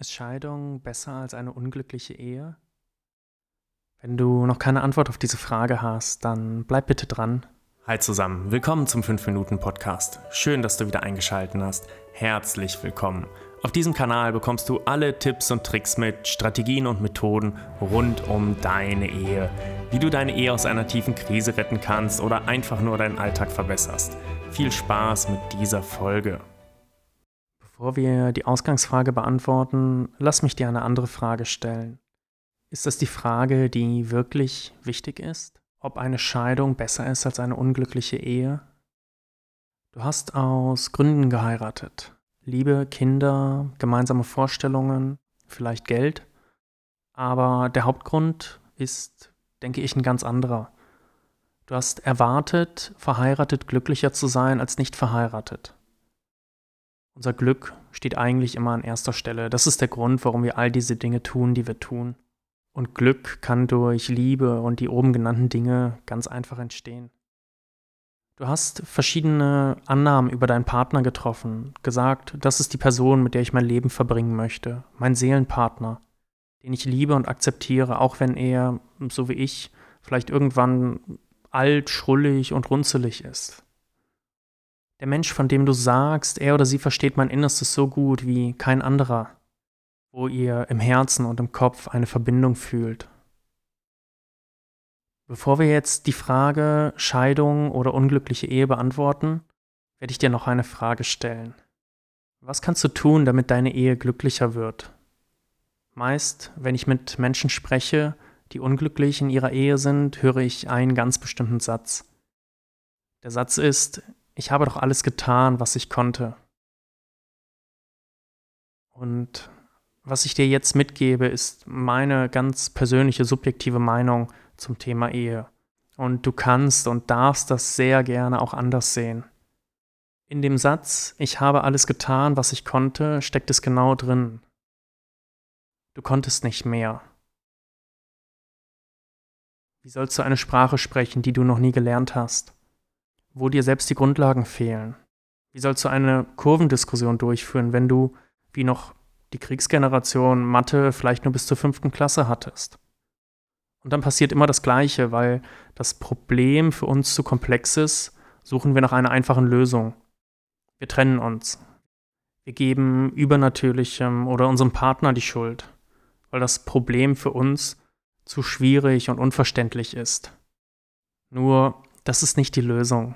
Ist Scheidung besser als eine unglückliche Ehe? Wenn du noch keine Antwort auf diese Frage hast, dann bleib bitte dran. Hi zusammen, willkommen zum 5-Minuten-Podcast. Schön, dass du wieder eingeschaltet hast. Herzlich willkommen. Auf diesem Kanal bekommst du alle Tipps und Tricks mit, Strategien und Methoden rund um deine Ehe. Wie du deine Ehe aus einer tiefen Krise retten kannst oder einfach nur deinen Alltag verbesserst. Viel Spaß mit dieser Folge. Bevor wir die Ausgangsfrage beantworten, lass mich dir eine andere Frage stellen. Ist das die Frage, die wirklich wichtig ist? Ob eine Scheidung besser ist als eine unglückliche Ehe? Du hast aus Gründen geheiratet. Liebe, Kinder, gemeinsame Vorstellungen, vielleicht Geld. Aber der Hauptgrund ist, denke ich, ein ganz anderer. Du hast erwartet, verheiratet glücklicher zu sein als nicht verheiratet. Unser Glück steht eigentlich immer an erster Stelle. Das ist der Grund, warum wir all diese Dinge tun, die wir tun. Und Glück kann durch Liebe und die oben genannten Dinge ganz einfach entstehen. Du hast verschiedene Annahmen über deinen Partner getroffen, gesagt, das ist die Person, mit der ich mein Leben verbringen möchte, mein Seelenpartner, den ich liebe und akzeptiere, auch wenn er, so wie ich, vielleicht irgendwann alt, schrullig und runzelig ist. Der Mensch, von dem du sagst, er oder sie versteht mein Innerstes so gut wie kein anderer, wo ihr im Herzen und im Kopf eine Verbindung fühlt. Bevor wir jetzt die Frage Scheidung oder unglückliche Ehe beantworten, werde ich dir noch eine Frage stellen. Was kannst du tun, damit deine Ehe glücklicher wird? Meist, wenn ich mit Menschen spreche, die unglücklich in ihrer Ehe sind, höre ich einen ganz bestimmten Satz. Der Satz ist, ich habe doch alles getan, was ich konnte. Und was ich dir jetzt mitgebe, ist meine ganz persönliche, subjektive Meinung zum Thema Ehe. Und du kannst und darfst das sehr gerne auch anders sehen. In dem Satz, ich habe alles getan, was ich konnte, steckt es genau drin. Du konntest nicht mehr. Wie sollst du eine Sprache sprechen, die du noch nie gelernt hast? Wo dir selbst die Grundlagen fehlen? Wie sollst du eine Kurvendiskussion durchführen, wenn du, wie noch die Kriegsgeneration, Mathe vielleicht nur bis zur fünften Klasse hattest? Und dann passiert immer das Gleiche, weil das Problem für uns zu komplex ist, suchen wir nach einer einfachen Lösung. Wir trennen uns. Wir geben Übernatürlichem oder unserem Partner die Schuld, weil das Problem für uns zu schwierig und unverständlich ist. Nur das ist nicht die Lösung.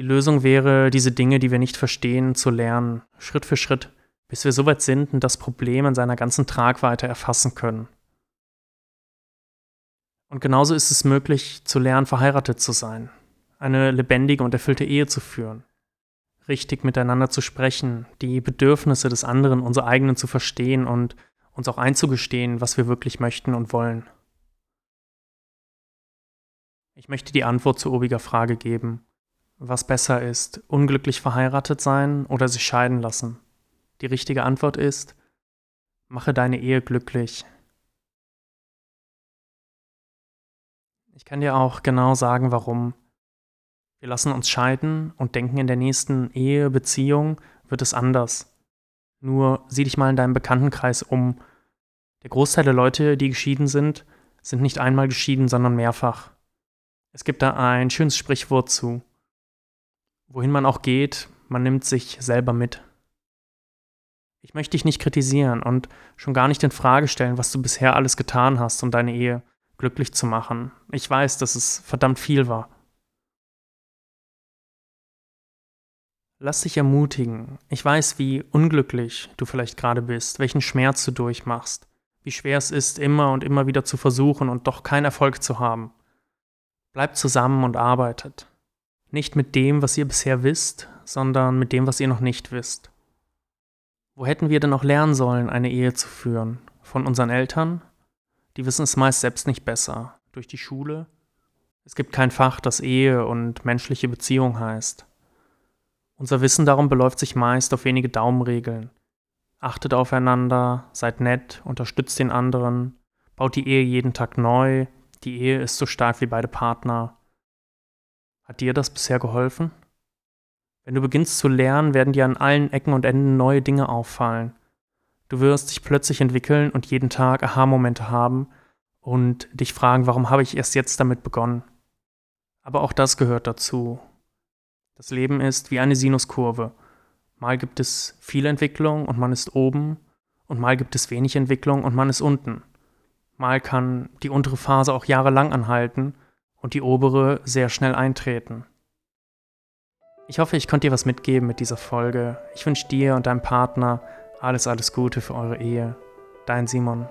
Die Lösung wäre, diese Dinge, die wir nicht verstehen, zu lernen, Schritt für Schritt, bis wir so weit sind und das Problem in seiner ganzen Tragweite erfassen können. Und genauso ist es möglich, zu lernen, verheiratet zu sein, eine lebendige und erfüllte Ehe zu führen, richtig miteinander zu sprechen, die Bedürfnisse des anderen, unsere eigenen zu verstehen und uns auch einzugestehen, was wir wirklich möchten und wollen. Ich möchte die Antwort zu obiger Frage geben. Was besser ist, unglücklich verheiratet sein oder sich scheiden lassen? Die richtige Antwort ist, mache deine Ehe glücklich. Ich kann dir auch genau sagen, warum. Wir lassen uns scheiden und denken, in der nächsten Ehe, Beziehung wird es anders. Nur sieh dich mal in deinem Bekanntenkreis um. Der Großteil der Leute, die geschieden sind, sind nicht einmal geschieden, sondern mehrfach. Es gibt da ein schönes Sprichwort zu. Wohin man auch geht, man nimmt sich selber mit. Ich möchte dich nicht kritisieren und schon gar nicht in Frage stellen, was du bisher alles getan hast, um deine Ehe glücklich zu machen. Ich weiß, dass es verdammt viel war. Lass dich ermutigen. Ich weiß, wie unglücklich du vielleicht gerade bist, welchen Schmerz du durchmachst, wie schwer es ist, immer und immer wieder zu versuchen und doch keinen Erfolg zu haben. Bleibt zusammen und arbeitet. Nicht mit dem, was ihr bisher wisst, sondern mit dem, was ihr noch nicht wisst. Wo hätten wir denn noch lernen sollen, eine Ehe zu führen? Von unseren Eltern? Die wissen es meist selbst nicht besser. Durch die Schule? Es gibt kein Fach, das Ehe und menschliche Beziehung heißt. Unser Wissen darum beläuft sich meist auf wenige Daumenregeln. Achtet aufeinander, seid nett, unterstützt den anderen, baut die Ehe jeden Tag neu, die Ehe ist so stark wie beide Partner. Hat dir das bisher geholfen? Wenn du beginnst zu lernen, werden dir an allen Ecken und Enden neue Dinge auffallen. Du wirst dich plötzlich entwickeln und jeden Tag Aha-Momente haben und dich fragen, warum habe ich erst jetzt damit begonnen? Aber auch das gehört dazu. Das Leben ist wie eine Sinuskurve. Mal gibt es viel Entwicklung und man ist oben, und mal gibt es wenig Entwicklung und man ist unten. Mal kann die untere Phase auch jahrelang anhalten und die obere sehr schnell eintreten. Ich hoffe, ich konnte dir was mitgeben mit dieser Folge. Ich wünsche dir und deinem Partner alles, alles Gute für eure Ehe. Dein Simon.